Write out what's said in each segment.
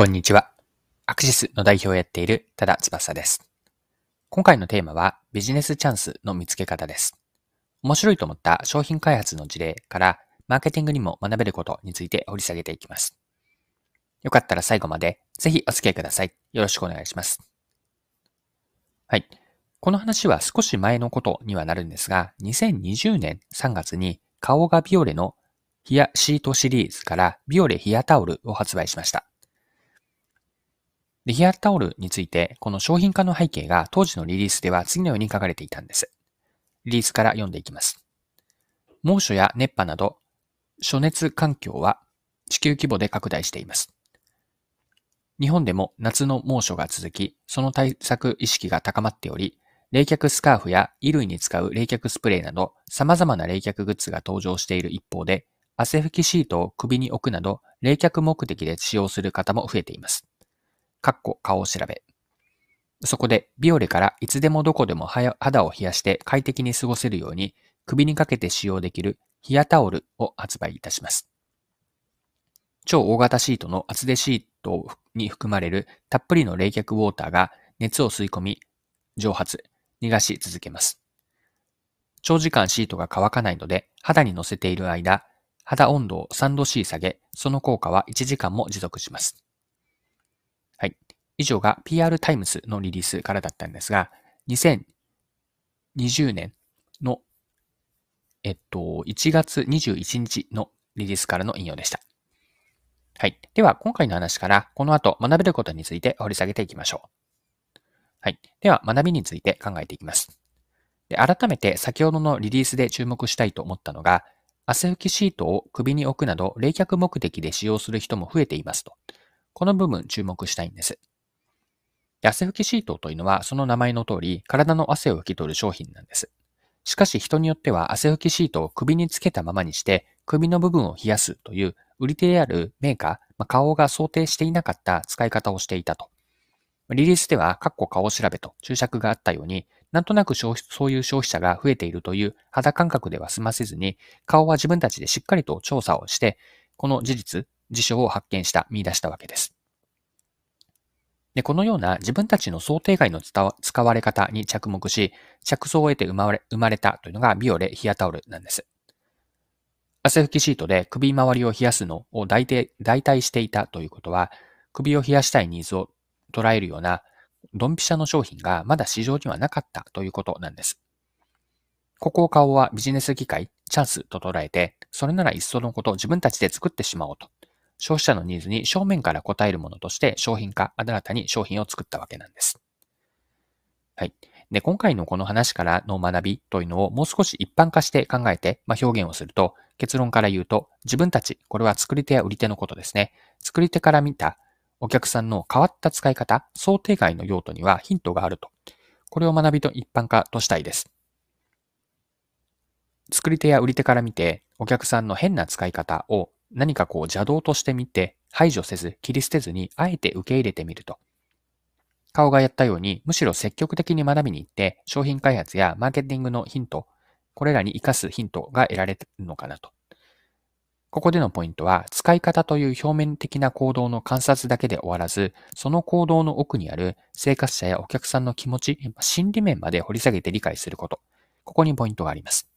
こんにちは。アクシスの代表をやっている多田翼です。今回のテーマはビジネスチャンスの見つけ方です。面白いと思った商品開発の事例からマーケティングにも学べることについて掘り下げていきます。よかったら最後までぜひお付き合いください。よろしくお願いします。はい。この話は少し前のことにはなるんですが、2020年3月に顔がビオレのヒアシートシリーズからビオレヒアタオルを発売しました。で、ヒアタオルについて、この商品化の背景が当時のリリースでは次のように書かれていたんです。リリースから読んでいきます。猛暑や熱波など、暑熱環境は地球規模で拡大しています。日本でも夏の猛暑が続き、その対策意識が高まっており、冷却スカーフや衣類に使う冷却スプレーなど様々な冷却グッズが登場している一方で、汗拭きシートを首に置くなど冷却目的で使用する方も増えています。かっこ顔を調べ。そこで、ビオレからいつでもどこでも肌を冷やして快適に過ごせるように、首にかけて使用できるヒアタオルを発売いたします。超大型シートの厚手シートに含まれるたっぷりの冷却ウォーターが熱を吸い込み、蒸発、逃がし続けます。長時間シートが乾かないので、肌に乗せている間、肌温度を3度 C 下げ、その効果は1時間も持続します。はい。以上が PR タイムスのリリースからだったんですが、2020年の、えっと、1月21日のリリースからの引用でした。はい。では、今回の話から、この後学べることについて掘り下げていきましょう。はい。では、学びについて考えていきます。で改めて先ほどのリリースで注目したいと思ったのが、汗拭きシートを首に置くなど冷却目的で使用する人も増えていますと。この部分注目したいんです。汗拭きシートというのはその名前の通り体の汗を拭き取る商品なんです。しかし人によっては汗拭きシートを首につけたままにして首の部分を冷やすという売り手であるメーカー、まあ、顔が想定していなかった使い方をしていたと。リリースでは、カッコ顔調べと注釈があったように、なんとなくそういう消費者が増えているという肌感覚では済ませずに、顔は自分たちでしっかりと調査をして、この事実、事象を発見した、見出したわけです。で、このような自分たちの想定外の使われ方に着目し、着想を得て生まれ生まれたというのがビオレヒアタオルなんです。汗拭きシートで首周りを冷やすのを代替していたということは、首を冷やしたいニーズを捉えるようなドンピシャの商品がまだ市場にはなかったということなんです。ここを顔はビジネス機会、チャンスと捉えて、それならいっそのこと自分たちで作ってしまおうと消費者のニーズに正面から応えるものとして商品化、新たに商品を作ったわけなんです。はい。で、今回のこの話からの学びというのをもう少し一般化して考えて、まあ、表現をすると、結論から言うと、自分たち、これは作り手や売り手のことですね。作り手から見たお客さんの変わった使い方、想定外の用途にはヒントがあると。これを学びと一般化としたいです。作り手や売り手から見て、お客さんの変な使い方を何かこう邪道としてみて排除せず切り捨てずにあえて受け入れてみると。顔がやったようにむしろ積極的に学びに行って商品開発やマーケティングのヒント、これらに活かすヒントが得られるのかなと。ここでのポイントは使い方という表面的な行動の観察だけで終わらず、その行動の奥にある生活者やお客さんの気持ち、心理面まで掘り下げて理解すること。ここにポイントがあります。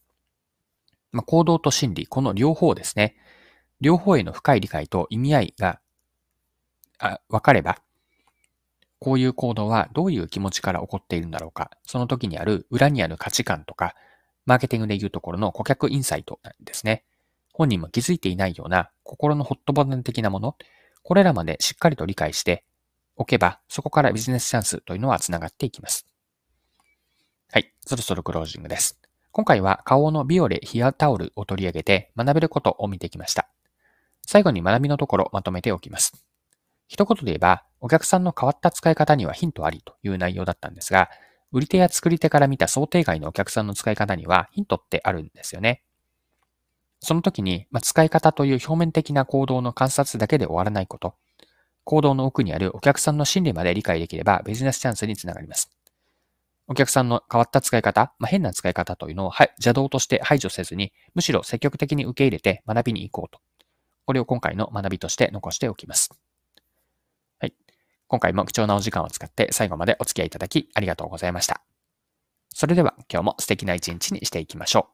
まあ、行動と心理、この両方ですね。両方への深い理解と意味合いが分かれば、こういう行動はどういう気持ちから起こっているんだろうか、その時にある裏にある価値観とか、マーケティングでいうところの顧客インサイトなんですね。本人も気づいていないような心のホットボタン的なもの、これらまでしっかりと理解しておけば、そこからビジネスチャンスというのは繋がっていきます。はい、そろそろクロージングです。今回は顔のビオレヒアタオルを取り上げて学べることを見てきました。最後に学びのところまとめておきます。一言で言えば、お客さんの変わった使い方にはヒントありという内容だったんですが、売り手や作り手から見た想定外のお客さんの使い方にはヒントってあるんですよね。その時に、まあ、使い方という表面的な行動の観察だけで終わらないこと、行動の奥にあるお客さんの心理まで理解できればビジネスチャンスにつながります。お客さんの変わった使い方、まあ、変な使い方というのを邪道として排除せずに、むしろ積極的に受け入れて学びに行こうとこれを今回の学びとして残しておきます。はい今回も貴重なお時間を使って最後までお付き合いいただきありがとうございました。それでは今日も素敵な一日にしていきましょう。